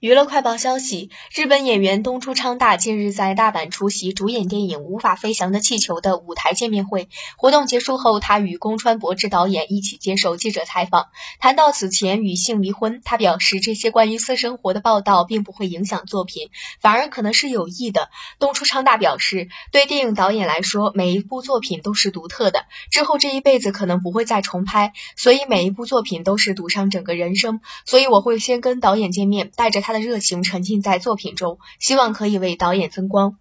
娱乐快报消息：日本演员东出昌大近日在大阪出席主演电影《无法飞翔的气球》的舞台见面会。活动结束后，他与宫川博之导演一起接受记者采访。谈到此前与性离婚，他表示这些关于私生活的报道并不会影响作品，反而可能是有益的。东出昌大表示，对电影导演来说，每一部作品都是独特的，之后这一辈子可能不会再重拍，所以每一部作品都是赌上整个人生。所以我会先跟导演见面，带着他。他的热情沉浸在作品中，希望可以为导演增光。